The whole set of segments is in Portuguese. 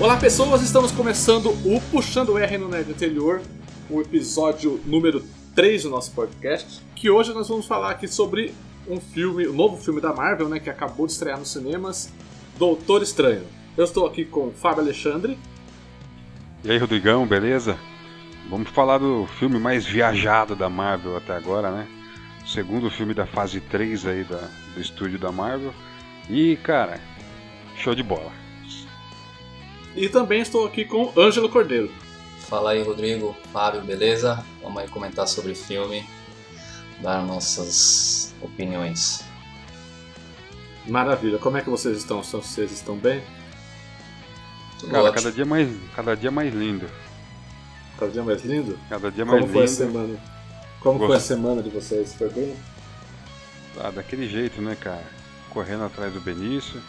Olá pessoas, estamos começando o Puxando R no Nerd Anterior, o episódio número 3 do nosso podcast, que hoje nós vamos falar aqui sobre um filme, o um novo filme da Marvel, né, que acabou de estrear nos cinemas, Doutor Estranho. Eu estou aqui com o Fábio Alexandre. E aí, Rodrigão, beleza? Vamos falar do filme mais viajado da Marvel até agora, né? O segundo filme da fase 3 aí da, do estúdio da Marvel. E, cara, show de bola. E também estou aqui com Ângelo Cordeiro. Fala aí, Rodrigo, Fábio, beleza? Vamos aí comentar sobre o filme, dar nossas opiniões. Maravilha. Como é que vocês estão? Vocês estão bem? Cara, cada dia mais, cada dia mais lindo. Cada dia mais lindo? Cada dia mais Como lindo. foi a semana? Como Gosto. foi a semana de vocês? Foi bem? Ah, daquele jeito, né, cara? Correndo atrás do Benício.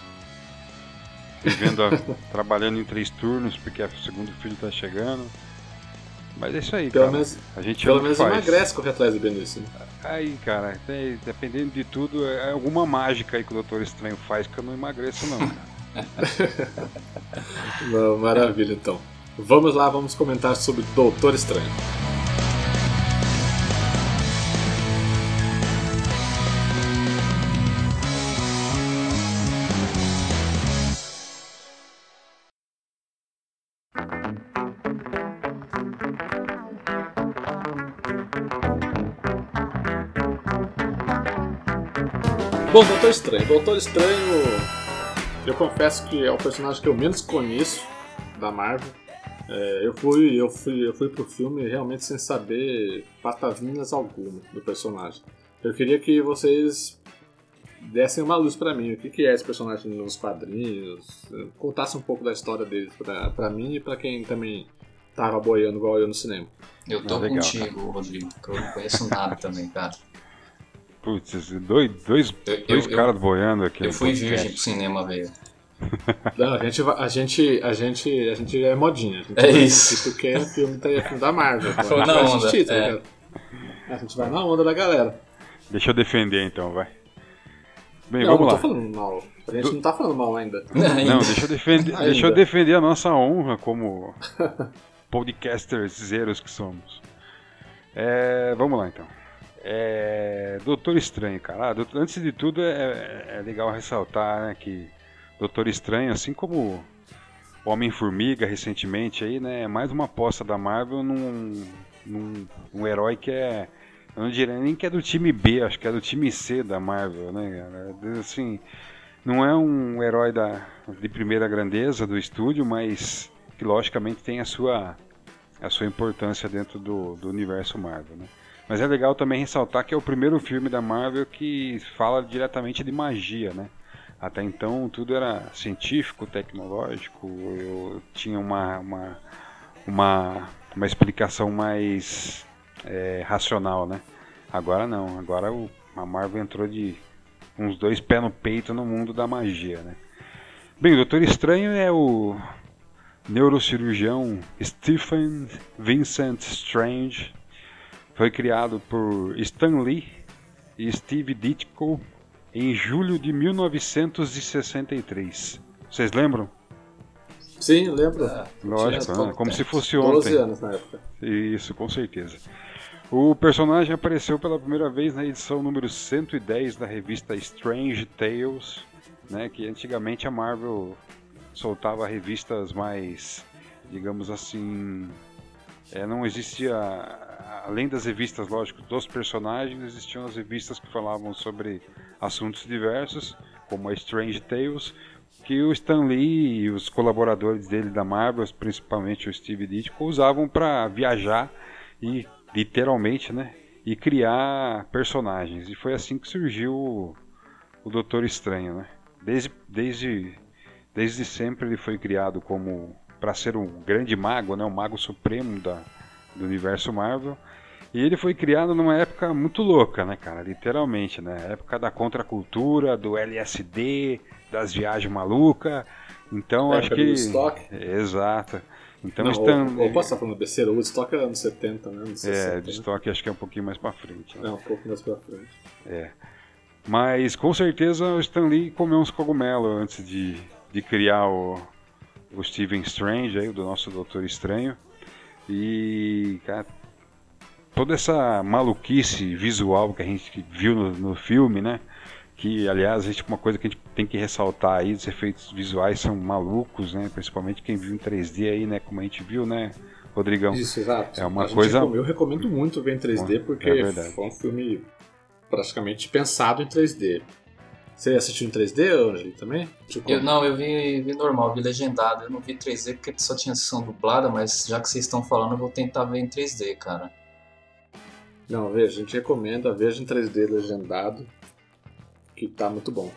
Vivendo a... trabalhando em três turnos, porque o segundo filho tá chegando. Mas é isso aí, pelo cara. Menos, a gente pelo menos emagrece correr atrás do Benício. Né? Aí, cara, tem, dependendo de tudo, é alguma mágica aí que o Doutor Estranho faz que eu não emagreço, não. não, maravilha, então. Vamos lá, vamos comentar sobre Doutor Estranho. Bom, Doutor Estranho. Doutor Estranho, eu confesso que é o personagem que eu menos conheço da Marvel. É, eu, fui, eu, fui, eu fui pro filme realmente sem saber patavinas alguma do personagem. Eu queria que vocês dessem uma luz para mim. O que, que é esse personagem nos quadrinhos? Contasse um pouco da história dele pra, pra mim e pra quem também tava boiando igual eu no cinema. Eu tô ah, legal, contigo, cara. Rodrigo, que eu não conheço nada também, cara. Putz, dois, dois, eu, dois eu, caras boiando aqui. Eu fui virgem pro cinema, velho. Não, a gente, a gente, a gente, a gente é modinha. é isso. Porque é filme, é filme da Marvel. Foi na onda. Assistir, tá é. A gente vai na onda da galera. Deixa eu defender então, vai. Bem, não, vamos não lá. tô falando mal. A gente Do... não tá falando mal ainda. Não, deixa eu defender, deixa eu defender a nossa honra como podcasters zeros que somos. É, vamos lá então. É, Doutor Estranho, cara. Ah, doutor, antes de tudo, é, é, legal ressaltar né, que Doutor Estranho, assim como Homem-Formiga recentemente, aí, né, é mais uma aposta da Marvel num, num um herói que é. Eu não diria nem que é do time B, acho que é do time C da Marvel, né, cara? Assim, não é um herói da, de primeira grandeza do estúdio, mas que logicamente tem a sua, a sua importância dentro do, do universo Marvel, né? Mas é legal também ressaltar que é o primeiro filme da Marvel que fala diretamente de magia, né? Até então tudo era científico, tecnológico, eu tinha uma, uma, uma, uma explicação mais é, racional, né? Agora não, agora o, a Marvel entrou de uns dois pés no peito no mundo da magia, né? Bem, o Doutor Estranho é o neurocirurgião Stephen Vincent Strange, foi criado por Stan Lee e Steve Ditko em julho de 1963. Vocês lembram? Sim, lembro. É, Lógico, né? como se fosse ontem. 12 anos na época. Isso, com certeza. O personagem apareceu pela primeira vez na edição número 110 da revista Strange Tales, né, que antigamente a Marvel soltava revistas mais, digamos assim, é, não existia além das revistas, lógico, dos personagens, existiam as revistas que falavam sobre assuntos diversos, como a Strange Tales, que o Stan Lee e os colaboradores dele da Marvel, principalmente o Steve Ditko, usavam para viajar e literalmente, né, e criar personagens. E foi assim que surgiu o, o Doutor Estranho, né? Desde, desde, desde sempre ele foi criado como para ser um grande mago, né, o mago supremo da, do universo Marvel. E ele foi criado numa época muito louca, né, cara? Literalmente, né? Época da contracultura, do LSD, das viagens malucas. Então, é, acho que. Woodstock. Exato. Então, não, Stan... ou, ou posso estar falando besteira? O Woodstock é anos 70, né? Anos 60, é, Woodstock né? acho que é um pouquinho mais pra frente. Né? É, um pouco mais pra frente. É. Mas, com certeza, o Stan Lee comeu uns cogumelos antes de, de criar o, o Steven Strange, aí, do nosso Doutor Estranho. E, cara, toda essa maluquice visual que a gente viu no, no filme, né? Que, aliás, gente, uma coisa que a gente tem que ressaltar aí, os efeitos visuais são malucos, né? Principalmente quem viu em 3D aí, né? Como a gente viu, né, Rodrigão? Isso, exato. É uma coisa... Eu recomendo muito ver em 3D, porque é foi um filme praticamente pensado em 3D. Você assistiu em 3D, Angeli, também? Eu, não, eu vi, vi normal, vi legendado. Eu não vi 3D porque só tinha sessão dublada, mas já que vocês estão falando, eu vou tentar ver em 3D, cara. Não, veja, a gente recomenda, veja em 3D legendado, que tá muito bom.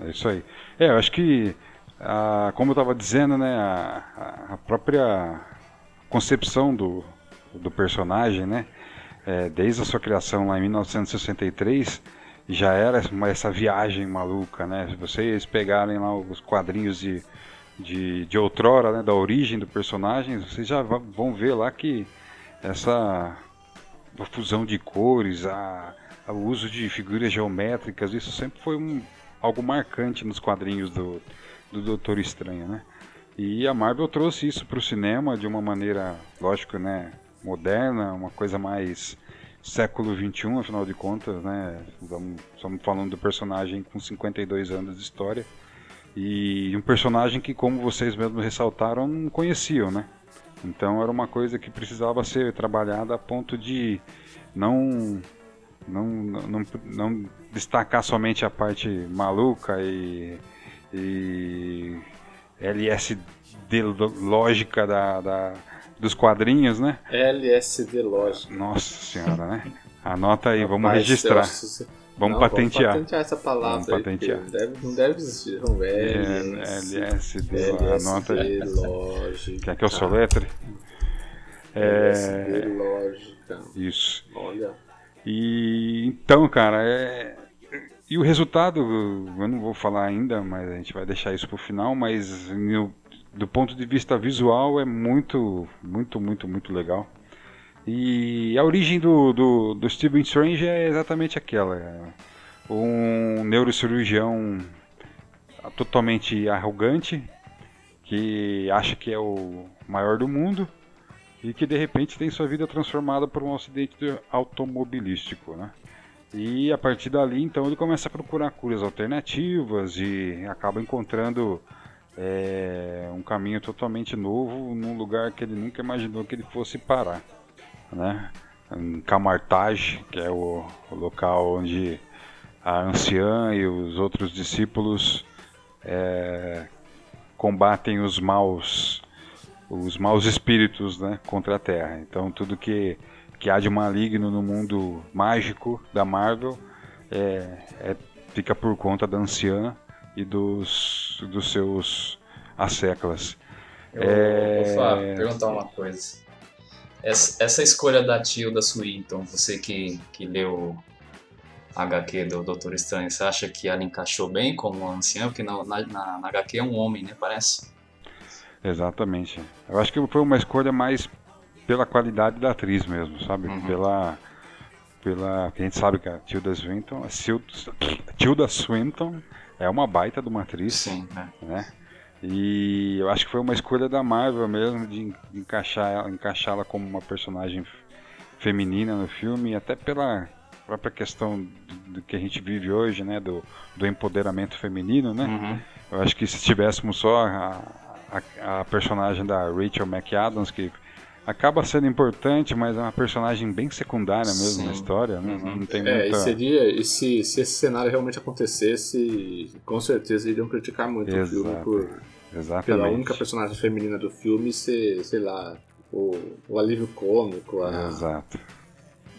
É isso aí. É, eu acho que, a, como eu estava dizendo, né, a, a, própria concepção do, do personagem, né, é, desde a sua criação lá em 1963 já era essa viagem maluca, né? Se vocês pegarem lá os quadrinhos de, de, de outrora, né, da origem do personagem, vocês já vão ver lá que essa fusão de cores, a, a, o uso de figuras geométricas, isso sempre foi um, algo marcante nos quadrinhos do, do Doutor Estranho, né? E a Marvel trouxe isso para o cinema de uma maneira, lógico, né, moderna, uma coisa mais século XXI, afinal de contas, né? Estamos falando do personagem com 52 anos de história e um personagem que, como vocês mesmos ressaltaram, não conheciam, né? Então era uma coisa que precisava ser trabalhada a ponto de não não, não, não destacar somente a parte maluca e, e LSD lógica da, da dos quadrinhos, né? LSD lógico. Nossa senhora, né? Anota aí, vamos registrar. Vamos não, patentear. Vamos patentear essa palavra. Vamos patentear. Deve, não deve existir. Não, LSD, LSD, anota aí. lógica. Quer que eu soletre? É... LSD lógica. Isso. Olha. E então, cara, é... E o resultado, eu não vou falar ainda, mas a gente vai deixar isso para o final, mas do ponto de vista visual é muito, muito, muito, muito legal. E a origem do, do, do Stephen Strange é exatamente aquela: é um neurocirurgião totalmente arrogante que acha que é o maior do mundo e que de repente tem sua vida transformada por um acidente automobilístico, né? E a partir dali, então, ele começa a procurar curas alternativas e acaba encontrando é um caminho totalmente novo num lugar que ele nunca imaginou que ele fosse parar, né? Em Camartage, que é o, o local onde a anciã e os outros discípulos é, combatem os maus os maus espíritos né, contra a Terra. Então tudo que, que há de maligno no mundo mágico da Marvel é, é, fica por conta da anciã e dos, dos seus asseclas. Eu, é... Fábio, perguntar uma coisa. Essa, essa escolha da Tilda Swinton, você que, que leu HQ do Doutor Estranho, você acha que ela encaixou bem como anciã? Porque na, na, na, HQ é um homem, né? Parece. Exatamente. Eu acho que foi uma escolha mais pela qualidade da atriz mesmo, sabe? Uhum. Pela pela que a gente sabe que a Tilda Swinton, a Tilda Swinton é uma baita de uma atriz, Sim, né? né? E eu acho que foi uma escolha da Marvel mesmo de encaixar encaixá-la como uma personagem feminina no filme, até pela própria questão do, que a gente vive hoje, né, do, do empoderamento feminino, né? Uhum. Eu acho que se tivéssemos só a, a, a personagem da Rachel McAdams que acaba sendo importante, mas é uma personagem bem secundária mesmo Sim. na história, né? Uhum. Não tem é, muita... e seria, e se, se esse cenário realmente acontecesse, com certeza iriam criticar muito Exato. o filme por Exatamente. pela única personagem feminina do filme ser, sei lá, o, o alívio cômico, a, Exato.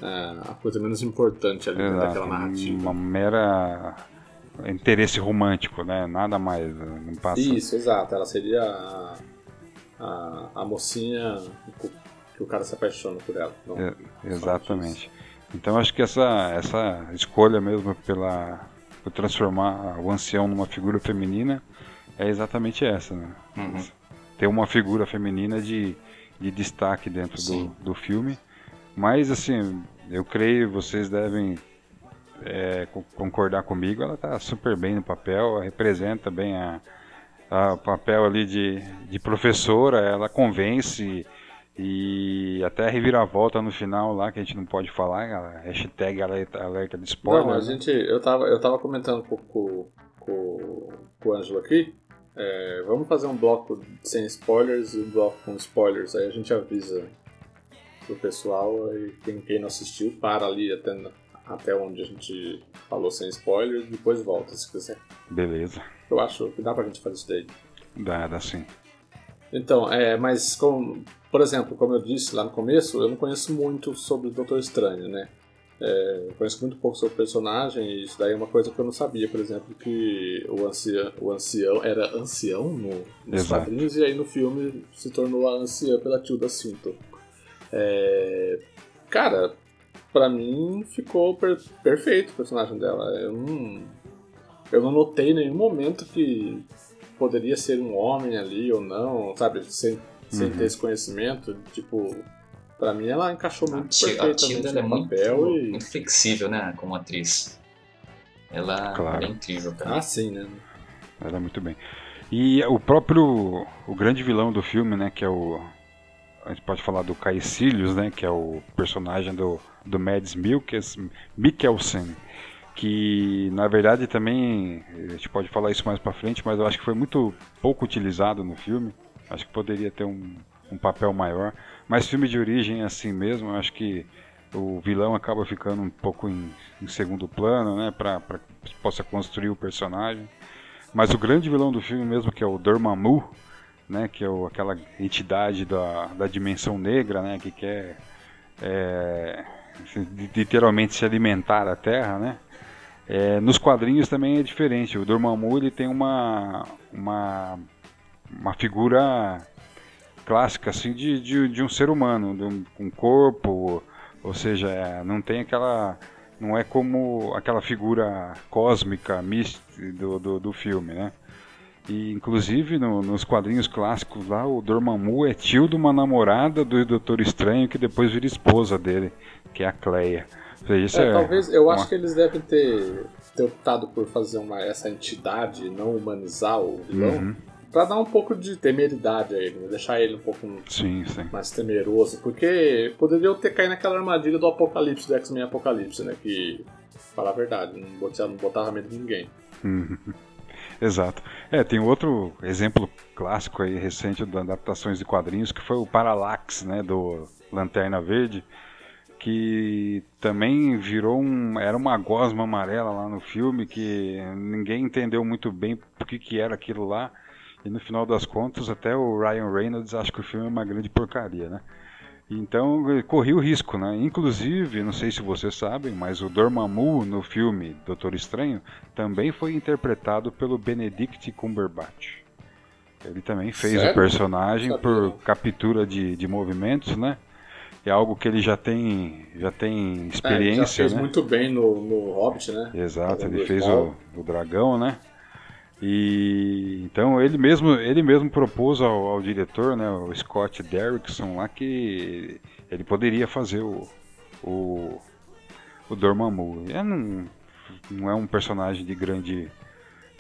A, a coisa menos importante ali Exato. daquela narrativa. Uma mera interesse romântico, né? Nada mais. Não passa... Isso, exato. Ela seria a, a, a mocinha que o cara se apaixona por ela. Não, é, exatamente. Então acho que essa, essa escolha mesmo pela por transformar o ancião numa figura feminina é exatamente essa, né? Uhum. Ter uma figura feminina de, de destaque dentro do, do filme. Mas assim, eu creio vocês devem é, concordar comigo, ela está super bem no papel, representa bem a, o papel ali de, de professora, ela convence e até a reviravolta no final lá, que a gente não pode falar, a hashtag alerta, alerta de spoiler. Não, a né? gente, eu tava, eu tava comentando com, com, com, com o Ângelo aqui, é, vamos fazer um bloco sem spoilers e um bloco com spoilers, aí a gente avisa pro pessoal e quem, quem não assistiu para ali até, até onde a gente falou sem spoilers e depois volta se quiser. Beleza. Eu acho que dá pra gente fazer isso daí. Dá, dá sim. Então, é, mas como, por exemplo, como eu disse lá no começo, eu não conheço muito sobre o Doutor Estranho, né? É, eu conheço muito pouco sobre o personagem e isso daí é uma coisa que eu não sabia, por exemplo, que o ancião, o ancião era ancião no, nos Exato. quadrinhos e aí no filme se tornou a anciã pela Tilda Swinton. É, cara, pra mim ficou per perfeito o personagem dela. Eu não, eu não notei em nenhum momento que poderia ser um homem ali ou não, sabe? Sem, sem uhum. ter esse conhecimento. Tipo, pra mim ela encaixou muito a perfeitamente a no é papel. Muito, e... muito flexível, né? Como atriz. Ela claro. é incrível, cara. Ah, sim, né? Ela é muito bem. E o próprio o grande vilão do filme, né, que é o a gente pode falar do Caecilius, né, que é o personagem do, do Mads Mikkelsen, que na verdade também, a gente pode falar isso mais pra frente, mas eu acho que foi muito pouco utilizado no filme, acho que poderia ter um, um papel maior, mas filme de origem é assim mesmo, eu acho que o vilão acaba ficando um pouco em, em segundo plano, né, para que possa construir o personagem, mas o grande vilão do filme mesmo, que é o Dormammu, né, que é o, aquela entidade da, da dimensão negra, né, que quer é, literalmente se alimentar da Terra, né? É, nos quadrinhos também é diferente. O Dormammu ele tem uma, uma, uma figura clássica assim de, de, de um ser humano, de um, um corpo, ou seja, é, não tem aquela não é como aquela figura cósmica mística do, do, do filme, né? E, inclusive, no, nos quadrinhos clássicos lá, o Dormammu é tio de uma namorada do Doutor Estranho que depois vira esposa dele, que é a Cleia. Seja, é, é, talvez, eu uma... acho que eles devem ter, ter optado por fazer uma, essa entidade, não humanizar o vilão, uhum. pra dar um pouco de temeridade a ele, né? deixar ele um pouco sim, sim. mais temeroso, porque poderiam ter caído naquela armadilha do Apocalipse, do X-Men Apocalipse, né, que, falar a verdade, não botava, não botava medo de ninguém. Uhum. Exato. É, tem outro exemplo clássico aí recente de adaptações de quadrinhos que foi o Parallax, né, do Lanterna Verde, que também virou um era uma gosma amarela lá no filme que ninguém entendeu muito bem por que que era aquilo lá. E no final das contas, até o Ryan Reynolds acha que o filme é uma grande porcaria, né? Então corri o risco, né? Inclusive, não sei se vocês sabem, mas o Dormammu no filme Doutor Estranho também foi interpretado pelo Benedict Cumberbatch. Ele também fez Sério? o personagem por captura de, de movimentos, né? É algo que ele já tem, já tem experiência. É, ele já fez né? muito bem no, no Hobbit, né? Exato, ele fez o, o dragão, né? E então ele mesmo, ele mesmo propôs ao, ao, diretor, né, o Scott Derrickson lá que ele poderia fazer o o, o Dormammu. É, não, não é um personagem de grande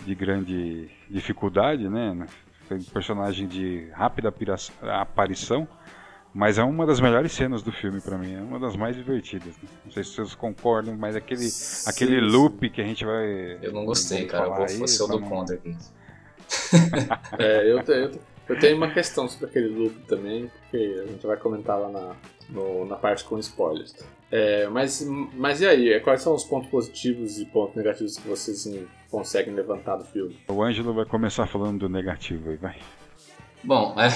de grande dificuldade, né? Foi um personagem de rápida aparição mas é uma das melhores cenas do filme para mim, é uma das mais divertidas. Né? Não sei se vocês concordam, mas aquele, sim, aquele loop que a gente vai. Eu não gostei, cara. Eu vou aí, ser o do contra aqui. é, eu, eu, eu tenho uma questão sobre aquele loop também, porque a gente vai comentar lá na, no, na parte com spoilers. É, mas, mas e aí? Quais são os pontos positivos e pontos negativos que vocês assim, conseguem levantar do filme? O Ângelo vai começar falando do negativo aí, vai. Bom, é...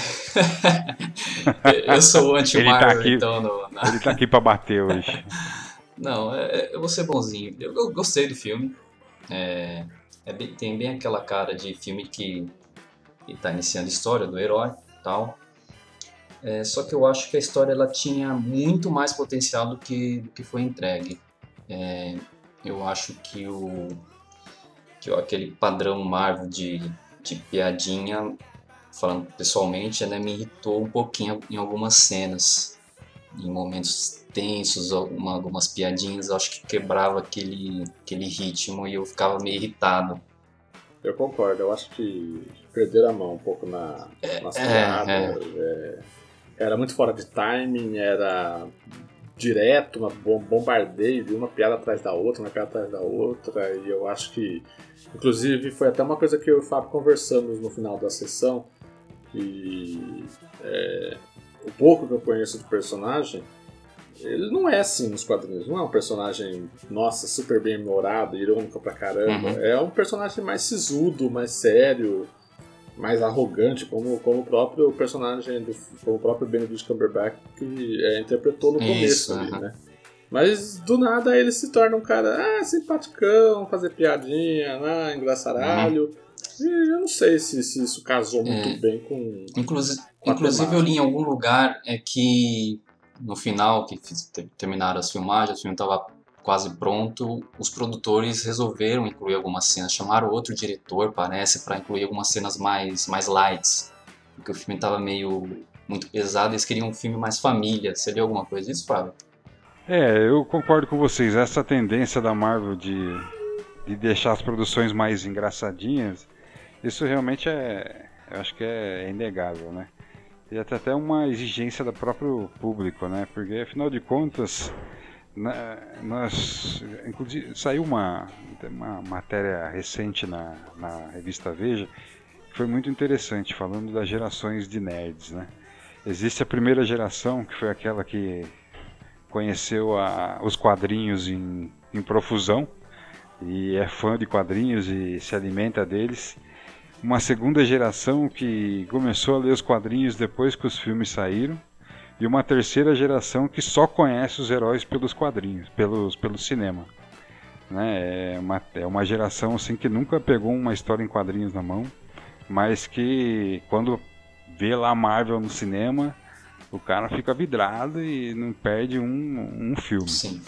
eu sou o anti-Marvel, tá então... No, na... Ele tá aqui pra bater hoje. Não, é, é, eu vou ser bonzinho. Eu, eu gostei do filme. É, é bem, tem bem aquela cara de filme que, que tá iniciando a história do herói tal. É, só que eu acho que a história ela tinha muito mais potencial do que, do que foi entregue. É, eu acho que o que aquele padrão Marvel de, de piadinha falando pessoalmente, né, me irritou um pouquinho em algumas cenas, em momentos tensos, alguma, algumas piadinhas, acho que quebrava aquele, aquele ritmo e eu ficava meio irritado. Eu concordo, eu acho que perderam a mão um pouco na, nas é, piadas. É. É, era muito fora de timing, era direto, uma bombardeio de uma piada atrás da outra, uma piada atrás da outra, e eu acho que, inclusive, foi até uma coisa que eu e o Fábio conversamos no final da sessão, e é, o pouco que eu conheço do personagem, ele não é assim nos quadrinhos, não é um personagem, nossa, super bem humorado, irônico pra caramba, uhum. é um personagem mais sisudo, mais sério, mais arrogante, como, como o próprio personagem, do, como o próprio Benedict Cumberbatch que é, interpretou no começo Isso, ali, uh -huh. né? Mas do nada ele se torna um cara ah, simpaticão, fazer piadinha, ah, engraçaralho. Uhum. E eu não sei se, se isso casou muito é. bem com. Inclusive, com inclusive eu li em algum lugar é que no final, que terminaram as filmagens, o filme estava quase pronto, os produtores resolveram incluir algumas cenas, chamaram outro diretor, parece, para incluir algumas cenas mais, mais lights, porque o filme estava meio muito pesado, eles queriam um filme mais família. Você viu alguma coisa disso, Fábio? É, eu concordo com vocês. Essa tendência da Marvel de, de deixar as produções mais engraçadinhas, isso realmente é, eu acho que é, é inegável, né? E até uma exigência do próprio público, né? Porque afinal de contas, na, nós, inclusive, saiu uma, uma matéria recente na, na revista Veja que foi muito interessante, falando das gerações de nerds, né? Existe a primeira geração, que foi aquela que conheceu a, os quadrinhos em, em profusão e é fã de quadrinhos e se alimenta deles. Uma segunda geração que começou a ler os quadrinhos depois que os filmes saíram e uma terceira geração que só conhece os heróis pelos quadrinhos, pelos, pelo cinema. Né? É, uma, é uma geração assim que nunca pegou uma história em quadrinhos na mão, mas que quando vê lá Marvel no cinema, o cara fica vidrado e não perde um, um filme. Sim.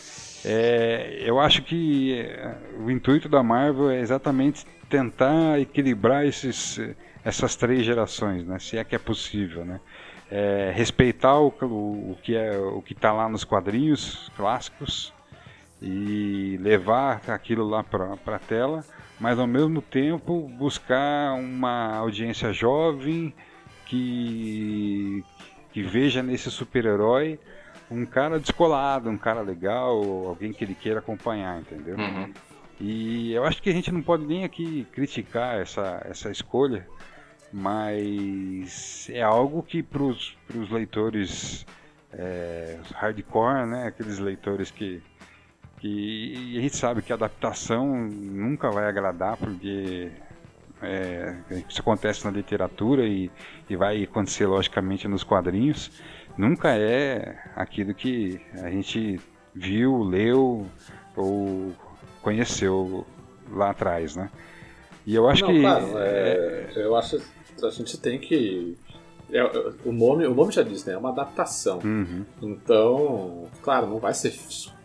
É, eu acho que é, o intuito da Marvel é exatamente tentar equilibrar esses, essas três gerações, né? se é que é possível. Né? É, respeitar o, o, o, que é o que está lá nos quadrinhos clássicos e levar aquilo lá para a tela, mas ao mesmo tempo buscar uma audiência jovem que, que veja nesse super-herói um cara descolado, um cara legal, alguém que ele queira acompanhar, entendeu? Uhum. E eu acho que a gente não pode nem aqui criticar essa, essa escolha, mas é algo que para os leitores é, hardcore, né, aqueles leitores que, que a gente sabe que a adaptação nunca vai agradar porque é, isso acontece na literatura e, e vai acontecer logicamente nos quadrinhos, nunca é aquilo que a gente viu, leu ou conheceu lá atrás, né? E eu acho Não, que. Claro, é, eu acho a gente tem que. É, o, nome, o nome já diz, né? É uma adaptação. Uhum. Então, claro, não vai ser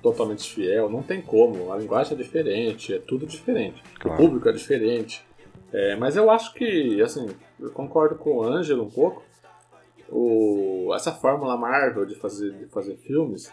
totalmente fiel, não tem como. A linguagem é diferente, é tudo diferente. Claro. O público é diferente. É, mas eu acho que, assim, eu concordo com o Ângelo um pouco. O, essa fórmula Marvel de fazer, de fazer filmes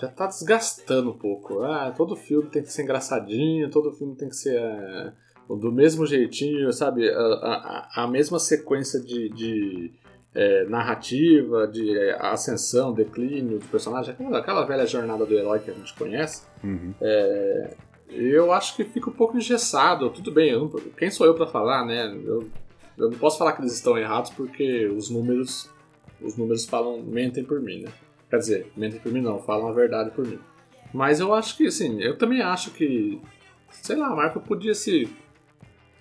já tá desgastando um pouco. Ah, todo filme tem que ser engraçadinho, todo filme tem que ser. É, do mesmo jeitinho, sabe? A, a, a mesma sequência de, de é, narrativa, de é, ascensão, declínio do personagem, aquela, aquela, velha jornada do herói que a gente conhece. Uhum. É, eu acho que fica um pouco engessado. Tudo bem, não, quem sou eu para falar, né? Eu, eu não posso falar que eles estão errados porque os números os números falam mentem por mim, né? Quer dizer, mentem por mim não, falam a verdade por mim. Mas eu acho que, assim, eu também acho que, sei lá, a Marvel podia se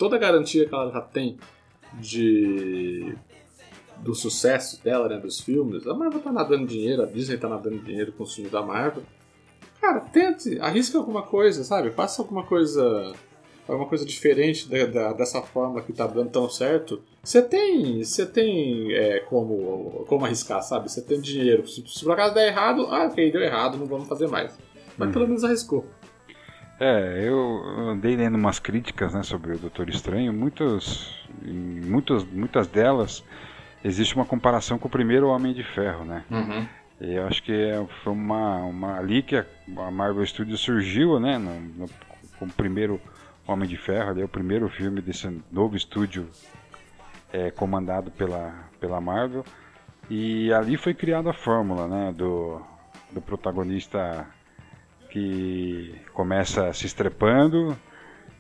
toda a garantia que ela já tem de do sucesso dela, né, dos filmes, a Marvel tá nadando dinheiro, a Disney tá nadando dinheiro com os filmes da Marvel. Cara, tente, arrisca alguma coisa, sabe? Faça alguma coisa alguma coisa diferente da, da, dessa forma que tá dando tão certo. Você tem, você tem é, como, como arriscar, sabe? Você tem dinheiro. Se, se por acaso der errado, ah, ok, deu errado, não vamos fazer mais. Mas hum. pelo menos arriscou. É, eu andei lendo umas críticas né, sobre o Doutor Estranho, muitas, muitas, muitas delas existe uma comparação com o primeiro Homem de Ferro, né? Uhum. E eu acho que é, foi uma, uma ali que a Marvel Studios surgiu, né, no, no, como primeiro Homem de Ferro, ali é o primeiro filme desse novo estúdio é, comandado pela, pela Marvel. E ali foi criada a fórmula né, do, do protagonista que começa se estrepando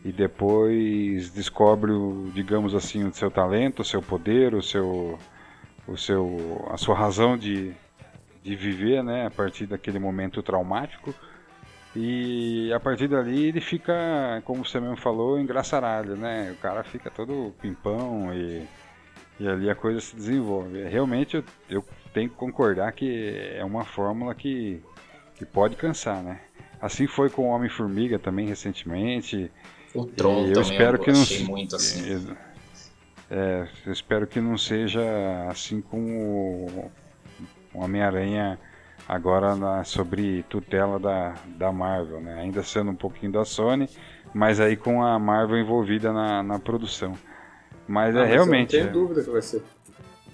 e depois descobre, o, digamos assim, o seu talento, o seu poder, o seu, o seu, a sua razão de, de viver, né, a partir daquele momento traumático. E a partir dali ele fica, como você mesmo falou, engraçaralho, né? O cara fica todo pimpão e, e ali a coisa se desenvolve. Realmente eu, eu tenho que concordar que é uma fórmula que, que pode cansar, né? Assim foi com o Homem-Formiga também recentemente. O Tron eu também espero eu que não muito assim. É, eu espero que não seja assim com o Homem-Aranha agora na, sobre tutela da, da Marvel, né? Ainda sendo um pouquinho da Sony, mas aí com a Marvel envolvida na, na produção. Mas é mas realmente. não tenho é... dúvida que vai ser.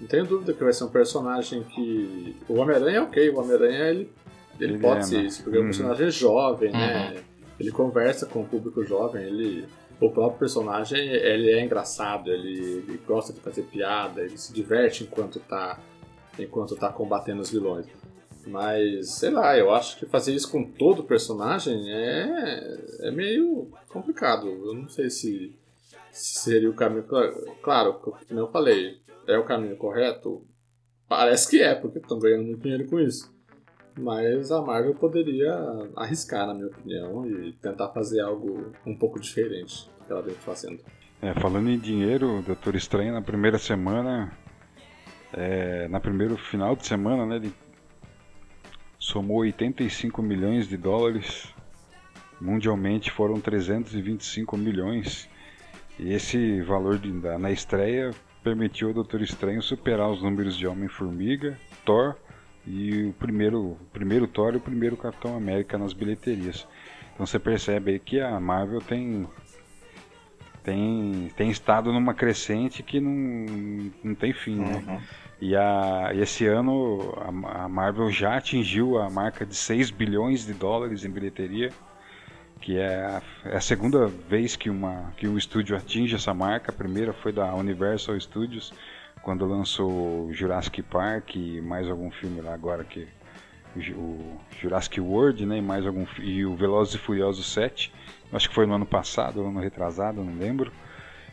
Não tenho dúvida que vai ser um personagem que. O Homem-Aranha é ok, o Homem-Aranha ele ele, ele pode é, ser isso, porque uhum. o personagem é jovem, né? Uhum. Ele conversa com o público jovem, ele. O próprio personagem, ele é engraçado, ele, ele gosta de fazer piada, ele se diverte enquanto tá, enquanto tá combatendo os vilões. Mas, sei lá, eu acho que fazer isso com todo personagem é, é meio complicado. Eu não sei se, se seria o caminho. Claro, como eu falei, é o caminho correto? Parece que é, porque estão ganhando muito dinheiro com isso. Mas a Marvel poderia arriscar, na minha opinião, e tentar fazer algo um pouco diferente do que ela vem fazendo. É, falando em dinheiro, Doutor Estranho na primeira semana, é, na primeiro final de semana, né, ele somou 85 milhões de dólares. Mundialmente foram 325 milhões. E esse valor de, na estreia permitiu ao Doutor Estranho superar os números de Homem-Formiga, Thor e o primeiro, o primeiro Thor e o primeiro Capitão América nas bilheterias. Então você percebe aí que a Marvel tem tem, tem estado numa crescente que não, não tem fim, né? Uhum. E, a, esse ano a, a, Marvel já atingiu a marca de 6 bilhões de dólares em bilheteria, que é a, é a segunda vez que, uma, que um estúdio atinge essa marca. A primeira foi da Universal Studios, quando lançou Jurassic Park e mais algum filme lá agora que o Jurassic World, né, e mais algum e o Velozes e Furiosos 7. Acho que foi no ano passado, ano retrasado, não lembro.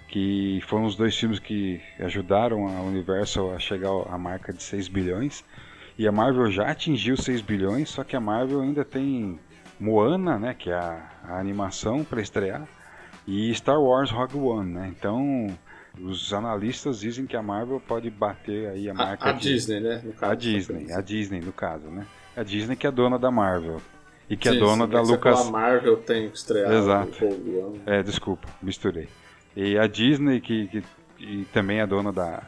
Que foram os dois filmes que ajudaram a Universal a chegar à marca de 6 bilhões. E a Marvel já atingiu 6 bilhões, só que a Marvel ainda tem Moana, né, que é a, a animação para estrear, e Star Wars Rogue One, né? Então, os analistas dizem que a Marvel pode bater aí a marca a, de... Disney, né? Caso, a Disney, a Disney no caso, né? A Disney que é dona da Marvel e que é sim, é dona sim, da Lucas. A Marvel tem que estrear. Exato. É, desculpa, misturei. E a Disney que, que e também é dona da,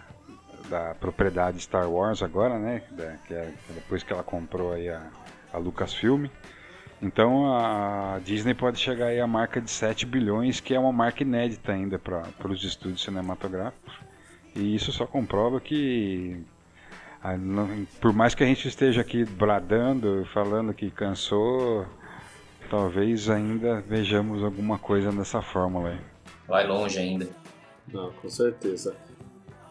da propriedade Star Wars agora, né? Da, que é, depois que ela comprou aí a, a Lucasfilm. Então a Disney pode chegar aí à marca de 7 bilhões, que é uma marca inédita ainda para os estúdios cinematográficos. E isso só comprova que, por mais que a gente esteja aqui bradando, falando que cansou, talvez ainda vejamos alguma coisa nessa fórmula aí. Vai longe ainda. Não, com certeza.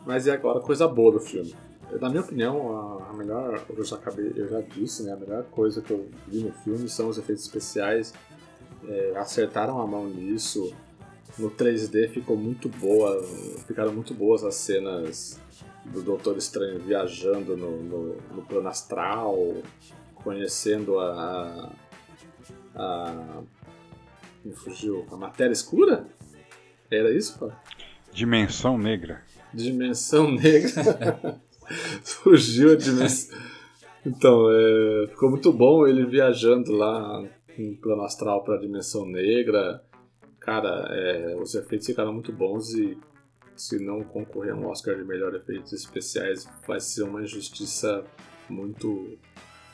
Mas e agora, coisa boa do filme? Na minha opinião, a, melhor, eu já acabei, eu já disse, né, a melhor coisa que eu vi no filme são os efeitos especiais. É, acertaram a mão nisso. No 3D ficou muito boa, ficaram muito boas as cenas do Doutor Estranho viajando no, no, no plano astral, conhecendo a, a, a me fugiu, a matéria escura? Era isso, pô? Dimensão negra. Dimensão negra. Fugiu a dimensão. Então, é, ficou muito bom ele viajando lá em plano astral para a dimensão negra. Cara, é, os efeitos ficaram muito bons e se não concorrer a um Oscar de melhor efeitos especiais vai ser uma injustiça muito,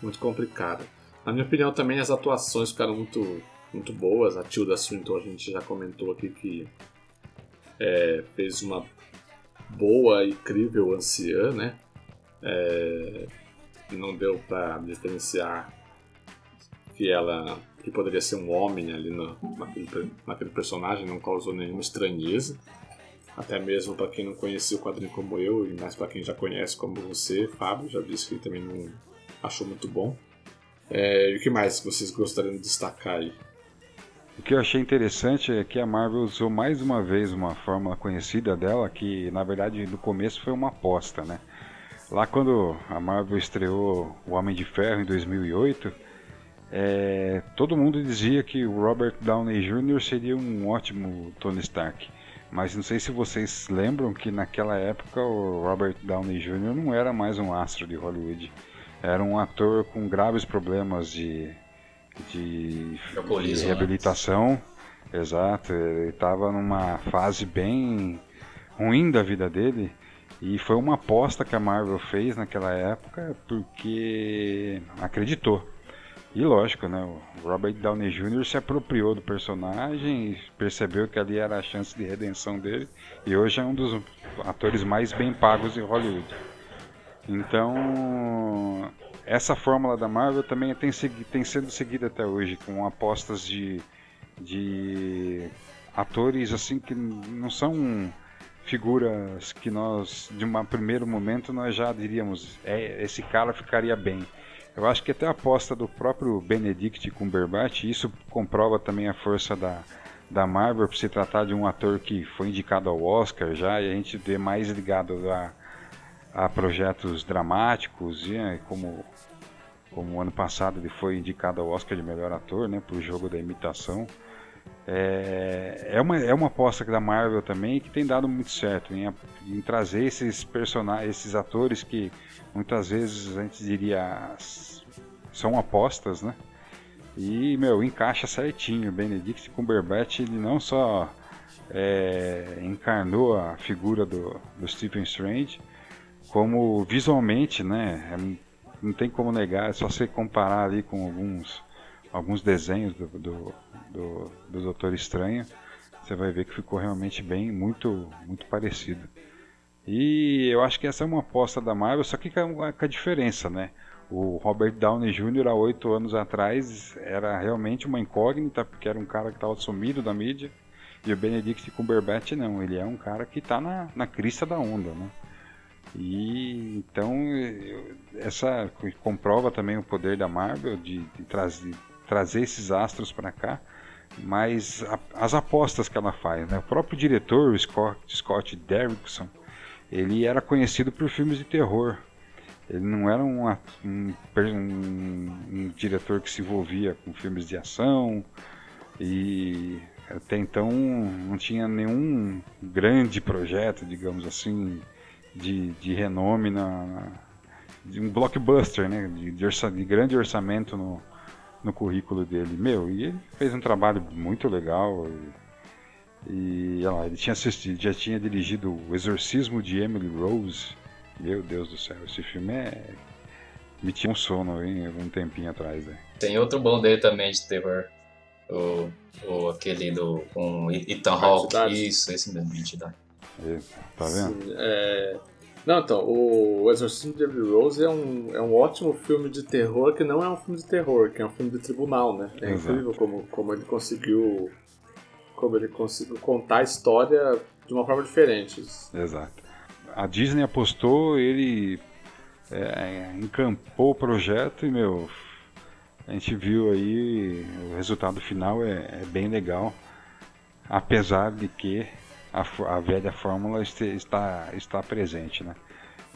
muito complicada. Na minha opinião, também as atuações ficaram muito, muito boas. A Tilda Swinton a gente já comentou aqui que é, fez uma boa incrível anciã, né? É, não deu para diferenciar que ela que poderia ser um homem ali no, naquele, naquele personagem, não causou nenhuma estranheza. Até mesmo para quem não conhecia o quadrinho como eu, e mais para quem já conhece como você, Fábio, já disse que também não achou muito bom. É, e o que mais vocês gostariam de destacar aí? O que eu achei interessante é que a Marvel usou mais uma vez uma fórmula conhecida dela, que na verdade no começo foi uma aposta, né? Lá quando a Marvel estreou O Homem de Ferro em 2008, é, todo mundo dizia que o Robert Downey Jr. seria um ótimo Tony Stark. Mas não sei se vocês lembram que naquela época o Robert Downey Jr. não era mais um astro de Hollywood. Era um ator com graves problemas de de, de reabilitação. Exato, ele estava numa fase bem ruim da vida dele e foi uma aposta que a Marvel fez naquela época porque acreditou. E lógico, né, o Robert Downey Jr. se apropriou do personagem, percebeu que ali era a chance de redenção dele e hoje é um dos atores mais bem pagos em Hollywood. Então, essa fórmula da Marvel também tem, tem sido seguida até hoje, com apostas de, de atores assim que não são figuras que nós, de um primeiro momento, nós já diríamos, é, esse cara ficaria bem. Eu acho que até a aposta do próprio Benedict Cumberbatch, isso comprova também a força da, da Marvel por se tratar de um ator que foi indicado ao Oscar já, e a gente vê mais ligado a a projetos dramáticos, e, como como ano passado ele foi indicado ao Oscar de melhor ator, né, por jogo da imitação. É, é, uma, é uma aposta da Marvel também que tem dado muito certo em, em trazer esses personagens, esses atores que muitas vezes a gente diria são apostas, né? E meu encaixa certinho. Benedict Cumberbatch ele não só é, encarnou a figura do, do Stephen Strange, como visualmente, né? É, não tem como negar, é só você comparar ali com alguns, alguns desenhos do, do, do, do Doutor Estranho, você vai ver que ficou realmente bem, muito, muito parecido. E eu acho que essa é uma aposta da Marvel, só que com a, com a diferença, né? O Robert Downey Jr. há oito anos atrás era realmente uma incógnita, porque era um cara que estava sumido da mídia. E o Benedict Cumberbatch não, ele é um cara que está na, na crista da onda, né? E então essa comprova também o poder da Marvel de, de trazer, trazer esses astros para cá, mas a, as apostas que ela faz, né? O próprio diretor, o Scott, Scott Derrickson, ele era conhecido por filmes de terror. Ele não era um, um, um, um diretor que se envolvia com filmes de ação e até então não tinha nenhum grande projeto, digamos assim, de, de renome, na, de um blockbuster, né? De, de, orça, de grande orçamento no, no currículo dele. Meu, e ele fez um trabalho muito legal. E, e lá, ele tinha assistido, já tinha dirigido O Exorcismo de Emily Rose. Meu Deus do céu, esse filme é. Me tinha um sono hein, um tempinho atrás. Né? Tem outro bom dele também de terror. O, o aquele do. com Ethan Hawke. Isso, esse mesmo, Identidade. Tá vendo? Sim, é... Não, então, o Exorcismo de Emily Rose é um, é um ótimo filme de terror que não é um filme de terror, que é um filme de tribunal, né? É Exato. incrível como, como ele conseguiu como ele conseguiu contar a história de uma forma diferente. Exato. A Disney apostou, ele é, encampou o projeto e, meu, a gente viu aí o resultado final é, é bem legal, apesar de que a, a velha fórmula está, está presente, né?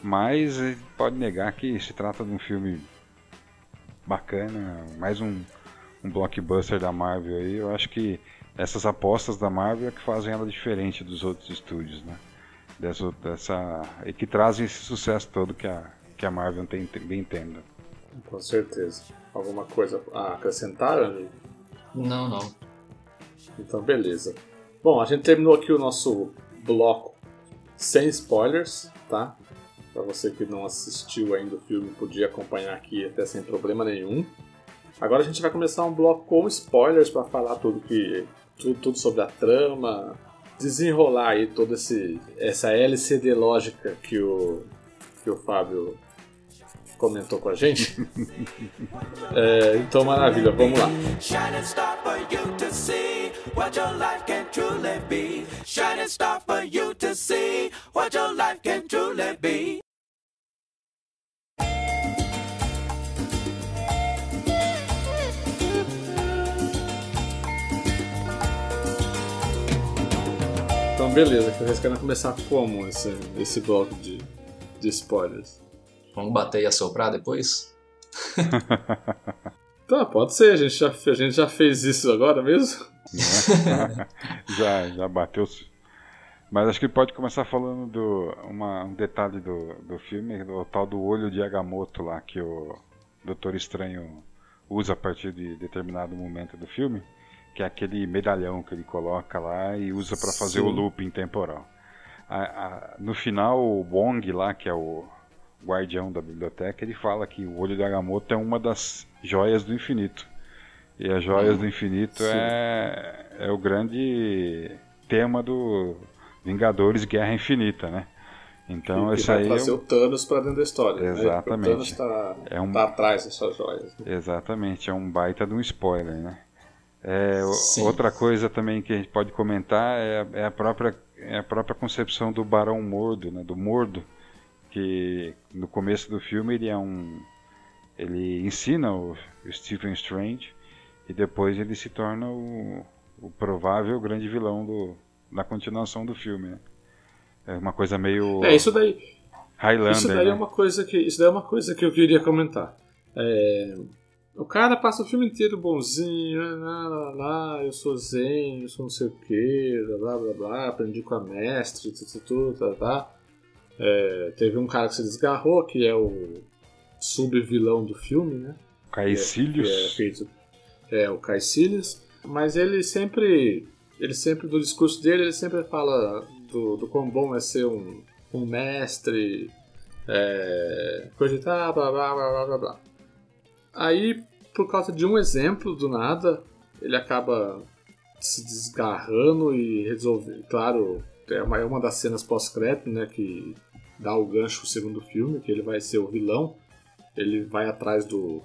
Mas pode negar que se trata de um filme bacana, mais um, um blockbuster da Marvel aí. Eu acho que essas apostas da Marvel é que fazem ela diferente dos outros estúdios, né? Dessa, dessa, e que trazem esse sucesso todo que a, que a Marvel tem, bem tendo. Com certeza. Alguma coisa a acrescentar, Anjo? Não, não. Então, beleza. Bom, a gente terminou aqui o nosso bloco sem spoilers, tá? Para você que não assistiu ainda o filme, podia acompanhar aqui até sem problema nenhum. Agora a gente vai começar um bloco com spoilers para falar tudo que tudo, tudo, sobre a trama, desenrolar aí toda esse essa LCD lógica que o que o Fábio comentou com a gente. é, então, maravilha, vamos lá. Shining star for you to see what your life can truly be. Shining star for you to see what your life can truly be. Então, beleza, vocês querem começar como esse, esse blog de, de spoilers? Vamos bater e assoprar depois? tá, pode ser, a gente, já, a gente já fez isso agora mesmo? já, já bateu. Mas acho que pode começar falando do uma, um detalhe do, do filme, o tal do olho de Agamotto lá, que o Doutor Estranho usa a partir de determinado momento do filme, que é aquele medalhão que ele coloca lá e usa para fazer o looping temporal. A, a, no final, o Wong lá, que é o, guardião da biblioteca, ele fala que o olho de Agamotto é uma das joias do infinito. E as joias hum, do infinito é, é o grande tema do Vingadores Guerra Infinita, né? Então, que, vai aí. trazer é o Thanos para dentro da história. Né? Exatamente. Né? O Thanos está é um... tá atrás dessas joias. Né? Exatamente, é um baita de um spoiler, né? É, outra coisa também que a gente pode comentar é, é, a, própria, é a própria concepção do Barão Mordo, né? do Mordo, que no começo do filme ele é um ele ensina o, Stephen Strange e depois ele se torna o, o provável grande vilão do, na continuação do filme. Né? É uma coisa meio é isso daí Highlander. Isso daí é né? é uma coisa que isso daí é uma coisa que eu queria comentar. É, o cara passa o filme inteiro bonzinho, lá, lá, lá, eu sou zen, eu sou não sei o que, blá blá blá, aprendi com a mestre, tudo, tudo, tá, tá. É, teve um cara que se desgarrou, que é o sub-vilão do filme, né? Caecilius. É, é, feito, é, o Caecilius. Mas ele sempre, ele sempre, do discurso dele, ele sempre fala do, do quão bom é ser um, um mestre, é, cogitar, blá, blá, blá, blá, blá. Aí, por causa de um exemplo, do nada, ele acaba se desgarrando e resolver. Claro, é uma, é uma das cenas pós-crédito, né? Que dá o gancho pro segundo filme, que ele vai ser o vilão. Ele vai atrás do,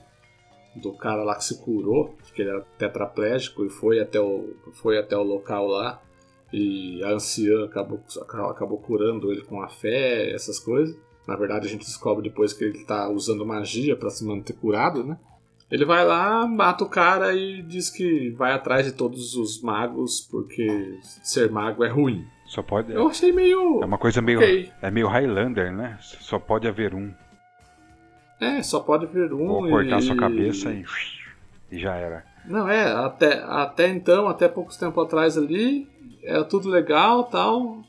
do cara lá que se curou, que ele era tetraplégico e foi até o, foi até o local lá. E a anciã acabou, acabou curando ele com a fé, essas coisas. Na verdade, a gente descobre depois que ele está usando magia para se manter curado, né? Ele vai lá, mata o cara e diz que vai atrás de todos os magos porque ser mago é ruim. Só pode. Eu achei meio. É uma coisa meio. Okay. É meio Highlander, né? Só pode haver um. É, só pode haver um. Ou cortar e... sua cabeça e. E já era. Não, é, até, até então, até poucos tempo atrás ali, era tudo legal tal.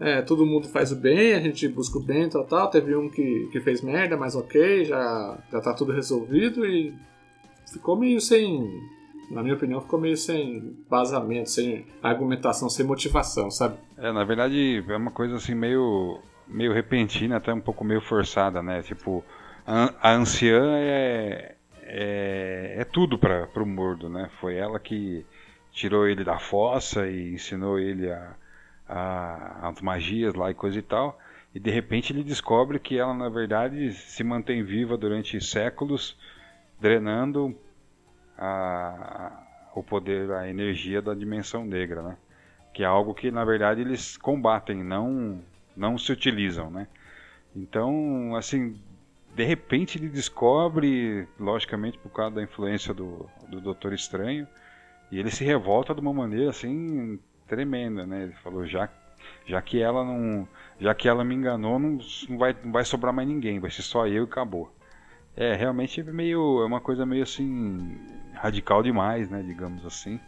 É, todo mundo faz o bem, a gente busca o bem tal, tal. Teve um que, que fez merda, mas ok, já, já tá tudo resolvido e ficou meio sem na minha opinião, ficou meio sem vazamento, sem argumentação, sem motivação, sabe? É, na verdade, é uma coisa assim meio, meio repentina, até um pouco meio forçada, né? Tipo, a, anciã é, é, é tudo para o Mordo, né? Foi ela que tirou ele da fossa e ensinou ele a, a, as magias lá e coisa e tal. E de repente ele descobre que ela, na verdade, se mantém viva durante séculos, drenando a, o poder, a energia da dimensão negra, né? Que é algo que na verdade eles combatem, não não se utilizam, né? Então, assim, de repente ele descobre, logicamente por causa da influência do, do Doutor Estranho, e ele se revolta de uma maneira assim tremenda, né? Ele falou já já que ela não, já que ela me enganou, não, não vai não vai sobrar mais ninguém, vai ser só eu e acabou. É, realmente é meio é uma coisa meio assim radical demais, né, digamos assim.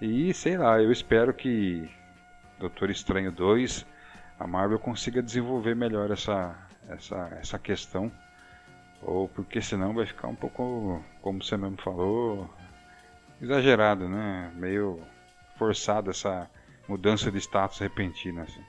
E sei lá, eu espero que Doutor Estranho 2 a Marvel consiga desenvolver melhor essa essa essa questão. Ou porque senão vai ficar um pouco, como você mesmo falou, exagerado, né? Meio forçado essa mudança de status repentina assim.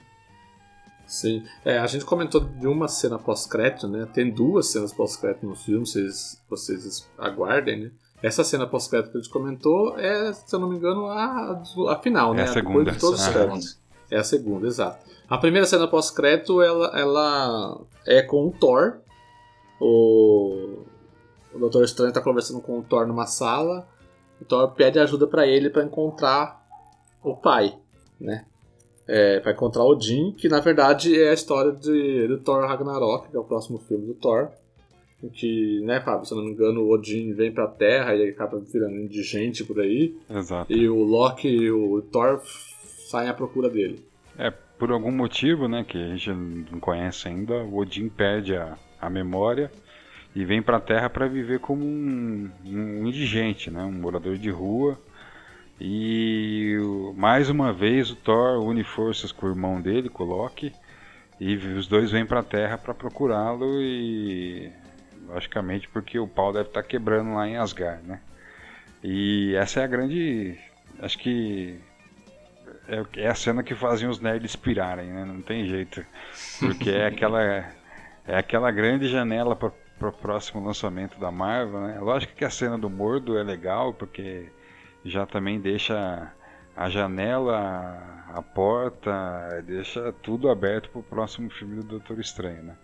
Sim. É, a gente comentou de uma cena pós-crédito, né? Tem duas cenas pós-crédito no filme, vocês, vocês aguardem, né? Essa cena pós-crédito que a gente comentou é, se eu não me engano, a, a final, né? É a segunda. De todos os créditos. É a segunda, exato. A primeira cena pós-crédito, ela, ela é com o Thor, o, o Doutor Estranho está conversando com o Thor numa sala. O Thor pede ajuda para ele para encontrar o pai, né? É, para encontrar Odin, que na verdade é a história de, do Thor Ragnarok, que é o próximo filme do Thor. Que, né, Fábio, se eu não me engano, o Odin vem pra Terra e acaba virando indigente por aí. Exato. E o Loki e o Thor saem à procura dele. É, por algum motivo, né, que a gente não conhece ainda, o Odin perde a, a memória e vem para a Terra para viver como um, um, indigente, né, um morador de rua. E mais uma vez o Thor une forças com o irmão dele, com o Loki, e os dois vêm para a Terra para procurá-lo e logicamente porque o pau deve estar tá quebrando lá em Asgard, né? E essa é a grande, acho que é, é a cena que fazem os nerds pirarem, né? Não tem jeito. Porque é aquela, é aquela grande janela para o próximo lançamento da Marvel, né? Lógico que a cena do Mordo é legal, porque já também deixa a janela, a porta, deixa tudo aberto para o próximo filme do Doutor Estranho, né?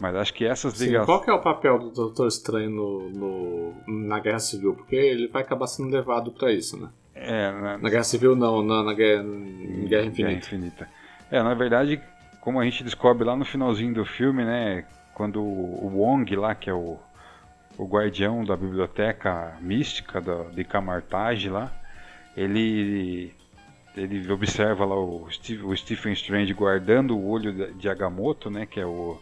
Mas acho que essas ligações. Qual que é o papel do Doutor Estranho no, no, na Guerra Civil? Porque ele vai acabar sendo levado para isso, né? É, na... na Guerra Civil não, na, na Guerra, Guerra Infinita. Guerra Infinita. É, na verdade, como a gente descobre lá no finalzinho do filme, né? Quando o Wong lá, que é o, o guardião da biblioteca mística da, de Camartage lá, ele ele observa lá o, Steve, o Stephen Strange guardando o olho de Agamotto, né, que é o,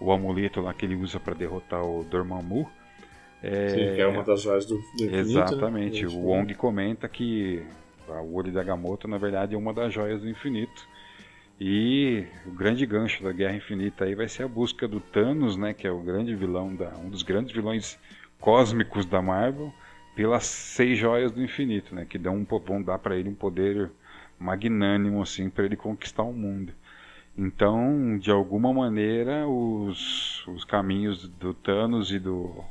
o amuleto lá que ele usa para derrotar o Dormammu. É, Sim, que é uma das joias do, do infinito, né? Exatamente. Né? O Wong olha que o olho da Agamotto, na verdade, é uma das joias do infinito. E o grande gancho da Guerra Infinita aí vai ser a busca do Thanos, né, que é o grande vilão da, um dos grandes vilões cósmicos da Marvel, pelas seis joias do infinito, né, que dão um, vão dar para ele um poder magnânimo assim para ele conquistar o mundo. Então, de alguma maneira, os, os caminhos do Thanos e do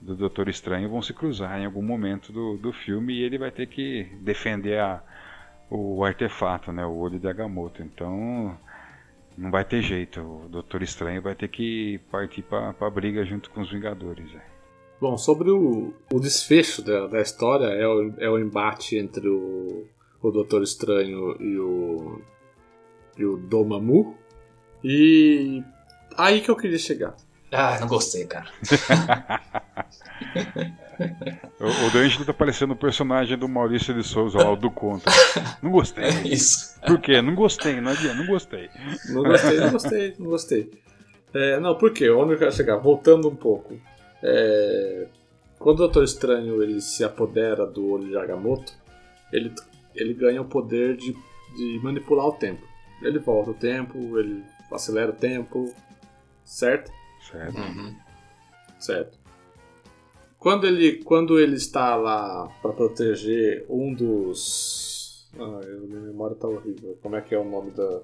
do Doutor Estranho vão se cruzar em algum momento do, do filme e ele vai ter que defender a, o artefato, né, o olho de Agamotto. Então não vai ter jeito, o Doutor Estranho vai ter que partir para a briga junto com os Vingadores. É. Bom, sobre o, o desfecho da, da história é o, é o embate entre o, o Doutor Estranho e o, e o Domamu. E aí que eu queria chegar. Ah, não gostei, cara. o, o D'Angelo tá parecendo o personagem do Maurício de Souza, lá, o do Contra. Não gostei. É isso. Por quê? Não gostei, não adianta, não gostei. Não gostei, não gostei, não gostei. É, não, por quê? Onde eu quero chegar? Voltando um pouco. É, quando o Doutor Estranho ele se apodera do olho de Agamotto, ele, ele ganha o poder de, de manipular o tempo. Ele volta o tempo, ele acelera o tempo, certo? Certo. Uhum. Certo. Quando ele, quando ele está lá para proteger um dos. Ah, minha memória tá horrível. Como é que é o nome da.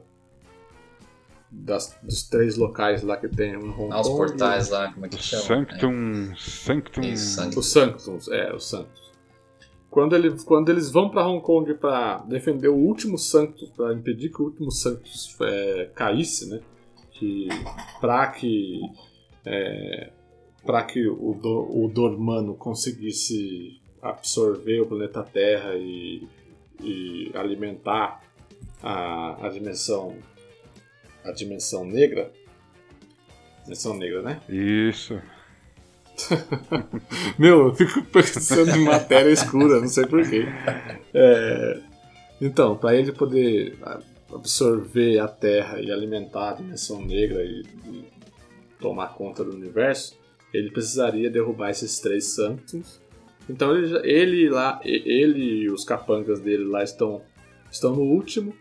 Das, dos três locais lá que tem um Hong Os portais lá, como é que chama? Sanctum. É. Sanctum. Isso, Os Sanctums, é, os Sanctums. Quando, ele, quando eles vão para Hong Kong para defender o último Sanctus, para impedir que o último Sanctus é, caísse, né? Que, para que é, para que o, do, o Dormano conseguisse absorver o planeta Terra e, e alimentar a, a dimensão a dimensão negra. Dimensão negra né? Isso meu eu fico pensando em matéria escura não sei porquê é, então para ele poder absorver a Terra e alimentar a dimensão negra e, e tomar conta do universo, ele precisaria derrubar esses três santos. Então ele, ele lá, ele e os capangas dele lá estão, estão no último.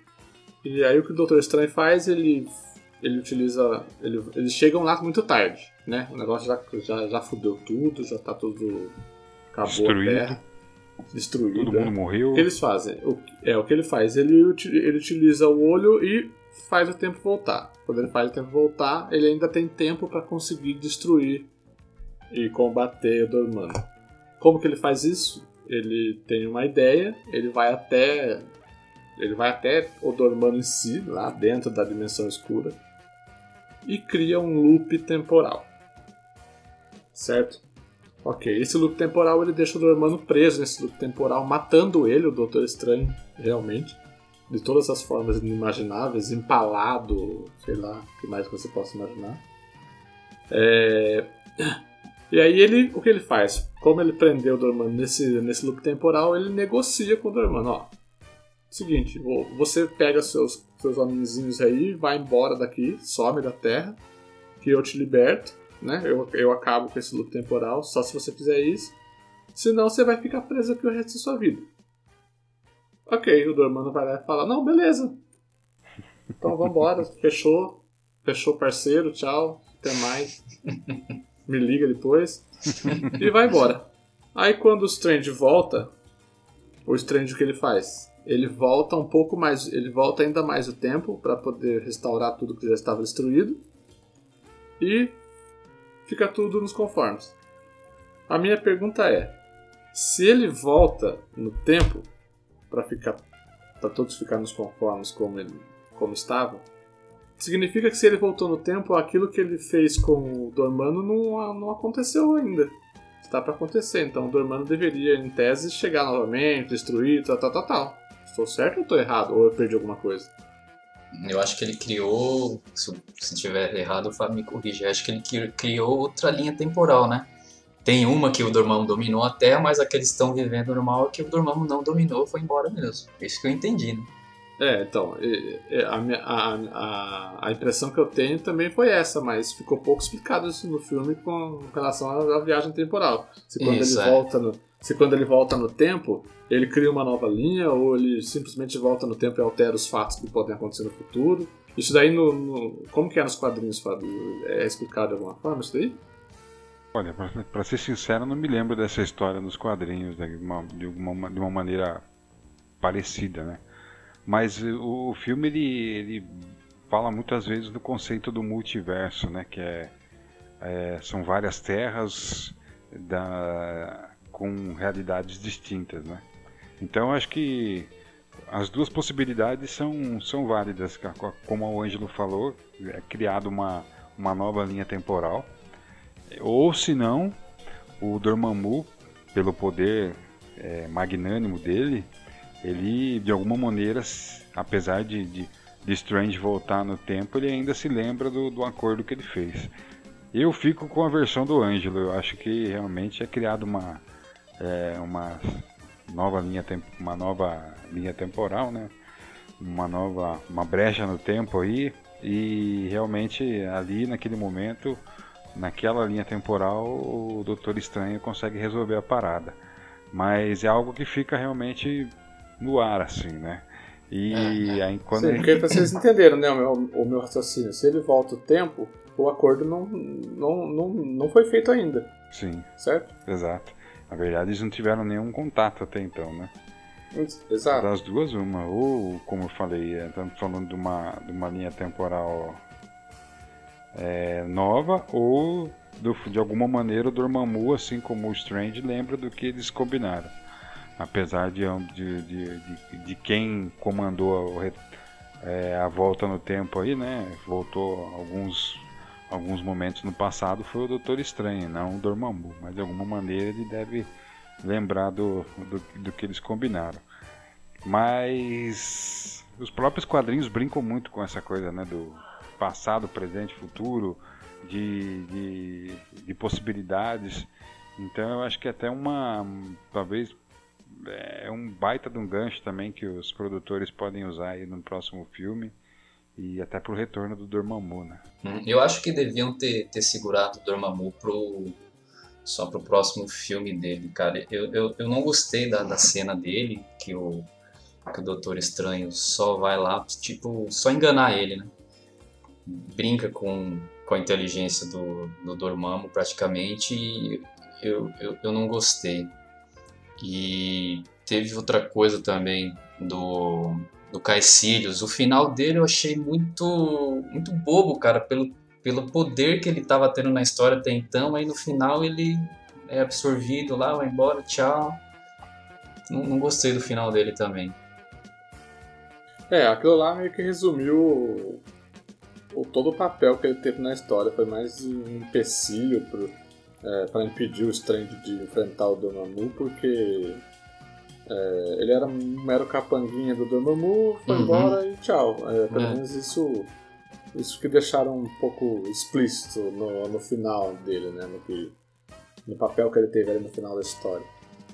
E aí o que o Doutor Estranho faz, ele, ele utiliza. Ele, eles chegam lá muito tarde, né? O negócio já, já, já fudeu tudo, já tá tudo. Acabou Destruído. a terra. Destruído. Todo mundo é. morreu. O que eles fazem? O, é, o que ele faz? Ele, ele utiliza o olho e faz o tempo voltar. Quando ele faz o tempo voltar, ele ainda tem tempo para conseguir destruir e combater o Dormammu. Como que ele faz isso? Ele tem uma ideia, ele vai até ele vai até o Dormammu em si, lá dentro da dimensão escura, e cria um loop temporal. Certo? Ok, esse loop temporal ele deixa o Dormano preso nesse loop temporal, matando ele, o Doutor Estranho, realmente. De todas as formas inimagináveis, empalado, sei lá, o que mais você possa imaginar. É... E aí ele, o que ele faz? Como ele prendeu o Dormano nesse, nesse loop temporal, ele negocia com o Dormano, ó. Seguinte, você pega seus, seus homenzinhos aí, vai embora daqui, some da Terra, que eu te liberto, né? Eu, eu acabo com esse loop temporal, só se você fizer isso. Senão você vai ficar preso aqui o resto da sua vida. Ok, o Dormano vai lá e fala, não, beleza. Então vambora, fechou. Fechou parceiro, tchau, até mais. Me liga depois. e vai embora. Aí quando o Strange volta, o Strange o que ele faz? Ele volta um pouco mais, ele volta ainda mais o tempo para poder restaurar tudo que já estava destruído. E fica tudo nos conformes. A minha pergunta é: se ele volta no tempo para ficar para todos ficar nos conformes como ele como estavam, significa que se ele voltou no tempo, aquilo que ele fez com o Dormano não, não aconteceu ainda. Está para acontecer, então o Dormano deveria, em tese, chegar novamente, destruir, tal, tal, tal, tal. Estou certo ou estou errado? Ou eu perdi alguma coisa? Eu acho que ele criou, se, se tiver errado, o Fábio me corrige, acho que ele criou outra linha temporal, né? Tem uma que o Dormammu dominou a Terra, mas a que eles estão vivendo normal é que o Dormammu não dominou, foi embora mesmo. Isso que eu entendi, né? É, então, a, a, a, a, impressão que eu tenho também foi essa, mas ficou pouco explicado isso no filme com relação à, à viagem temporal. Se quando isso, ele é. volta no, se quando ele volta no tempo, ele cria uma nova linha ou ele simplesmente volta no tempo e altera os fatos que podem acontecer no futuro. Isso daí, no, no como que é nos quadrinhos, Fábio? É explicado de alguma forma isso daí? Olha, para ser sincero, eu não me lembro dessa história nos quadrinhos né, de uma, de uma, de uma maneira parecida, né? Mas o filme ele, ele fala muitas vezes do conceito do multiverso, né? Que é, é são várias terras da, com realidades distintas, né? Então acho que as duas possibilidades são, são válidas, como o Ângelo falou, é criado uma, uma nova linha temporal, ou se não, o Dormammu, pelo poder é, magnânimo dele, ele de alguma maneira, apesar de, de, de, Strange voltar no tempo, ele ainda se lembra do, do acordo que ele fez. Eu fico com a versão do Ângelo, eu acho que realmente é criado uma, é, uma nova linha uma nova linha temporal, né? Uma nova uma brecha no tempo aí e realmente ali naquele momento, naquela linha temporal, o Doutor Estranho consegue resolver a parada. Mas é algo que fica realmente no ar, assim, né? E é. aí quando. Sim, ele... porque vocês entenderam, né, o meu, o meu raciocínio. Se ele volta o tempo, o acordo não, não, não, não foi feito ainda. Sim. Certo? Exato. Na verdade, eles não tiveram nenhum contato até então, né? Exato. Das duas, uma. Ou, como eu falei, estamos falando de uma, de uma linha temporal é, nova, ou do, de alguma maneira o Dormammu, assim como o Strange, lembra do que eles combinaram apesar de, de, de, de, quem comandou a, é, a volta no tempo aí, né? Voltou alguns, alguns momentos no passado foi o Doutor Estranho, não o Dormammu, mas de alguma maneira ele deve lembrar do, do, do que eles combinaram. Mas os próprios quadrinhos brincam muito com essa coisa, né? Do passado, presente, futuro, de, de, de possibilidades. Então eu acho que até uma. Talvez é um baita de um gancho também que os produtores podem usar aí no próximo filme e até pro retorno do Dormammu, né? Hum, eu acho que deviam ter, ter segurado o Dormammu pro, só pro próximo filme dele, cara. Eu, eu, eu não gostei da, da cena dele, que o, que o Doutor Estranho só vai lá, tipo, só enganar ele, né? Brinca com, com a inteligência do, do Dormammu praticamente e eu, eu, eu não gostei. E teve outra coisa também do, do Caecilius. O final dele eu achei muito, muito bobo, cara, pelo, pelo poder que ele estava tendo na história até então. Aí no final ele é absorvido lá, vai embora, tchau. Não, não gostei do final dele também. É, aquilo lá meio que resumiu o, o, todo o papel que ele teve na história. Foi mais um empecilho pro, é, para impedir o Strange de enfrentar o Dormammu, porque é, ele era um mero capanguinha do Dormammu, foi uhum. embora e tchau. É, pelo é. menos isso, isso que deixaram um pouco explícito no, no final dele, né? No, que, no papel que ele teve ali no final da história.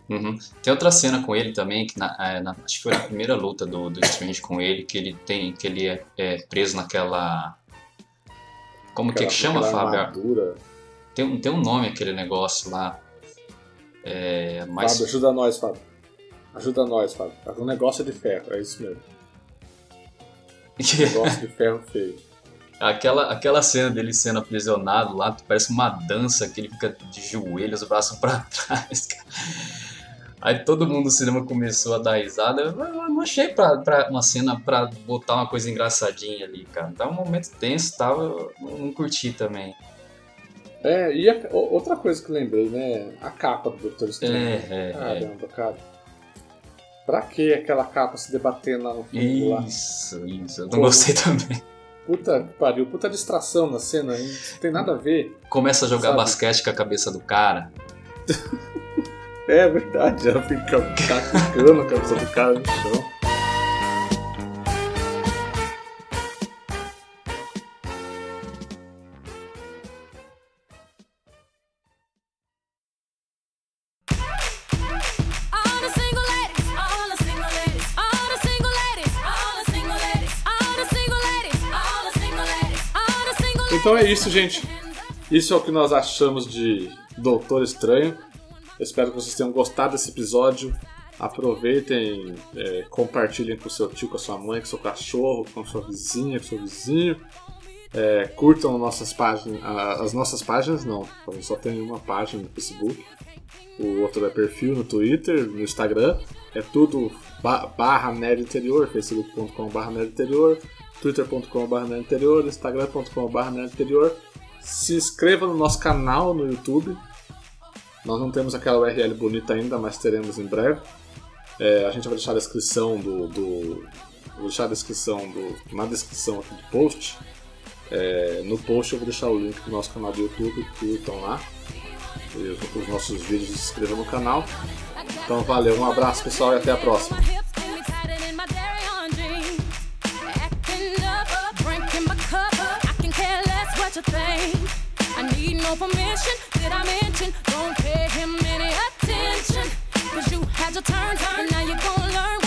Uhum. Tem outra cena com ele também, que na, é, na, acho que foi a primeira luta do, do Strange com ele, que ele tem, que ele é, é preso naquela. Como aquela, que, que chama, Fábio? Tem, tem um nome aquele negócio lá. É, mas... Fábio, ajuda nós, Fábio. Ajuda nós, Fábio. O negócio é de ferro, é isso mesmo. negócio de ferro feio. Aquela, aquela cena dele sendo aprisionado lá, parece uma dança que ele fica de joelhos, o braço para trás, cara. Aí todo mundo no cinema começou a dar risada. Eu não achei pra, pra uma cena pra botar uma coisa engraçadinha ali, cara. Tava um momento tenso tava, eu não curti também. É, e a, outra coisa que lembrei, né? A capa do Doutor Estranho. É, é, Caramba, é. cara. Pra que aquela capa se debatendo lá no fundo lá? Isso, isso. Eu não gostei também. Puta que pariu, puta distração na cena, hein? Não tem nada a ver. Começa a jogar sabe? basquete com a cabeça do cara. É verdade, ela fica tacando a cabeça do cara no chão. Então é isso, gente. Isso é o que nós achamos de Doutor Estranho. Espero que vocês tenham gostado desse episódio. Aproveitem, é, compartilhem com seu tio, com a sua mãe, com seu cachorro, com sua vizinha, com seu vizinho. É, curtam nossas páginas, as nossas páginas não, só tem uma página no Facebook, o outro é perfil no Twitter, no Instagram, é tudo barra nerd interior, facebook.com barra nerd interior, twitter.com barra nerd interior, instagram.com barra nerd interior. Se inscreva no nosso canal no YouTube, nós não temos aquela URL bonita ainda, mas teremos em breve. É, a gente vai deixar a descrição do, do vou deixar a descrição do, na descrição aqui do post. É, no post eu vou deixar o link do nosso canal do YouTube, curtam lá. Os nossos vídeos se inscrevam no canal. Então valeu, um abraço pessoal e até a próxima. Chin up, drinking my cup. I can care less what you think. I need no permission. Did I mention? Don't pay him any attention. Cause you had your turn, and now you're gonna learn.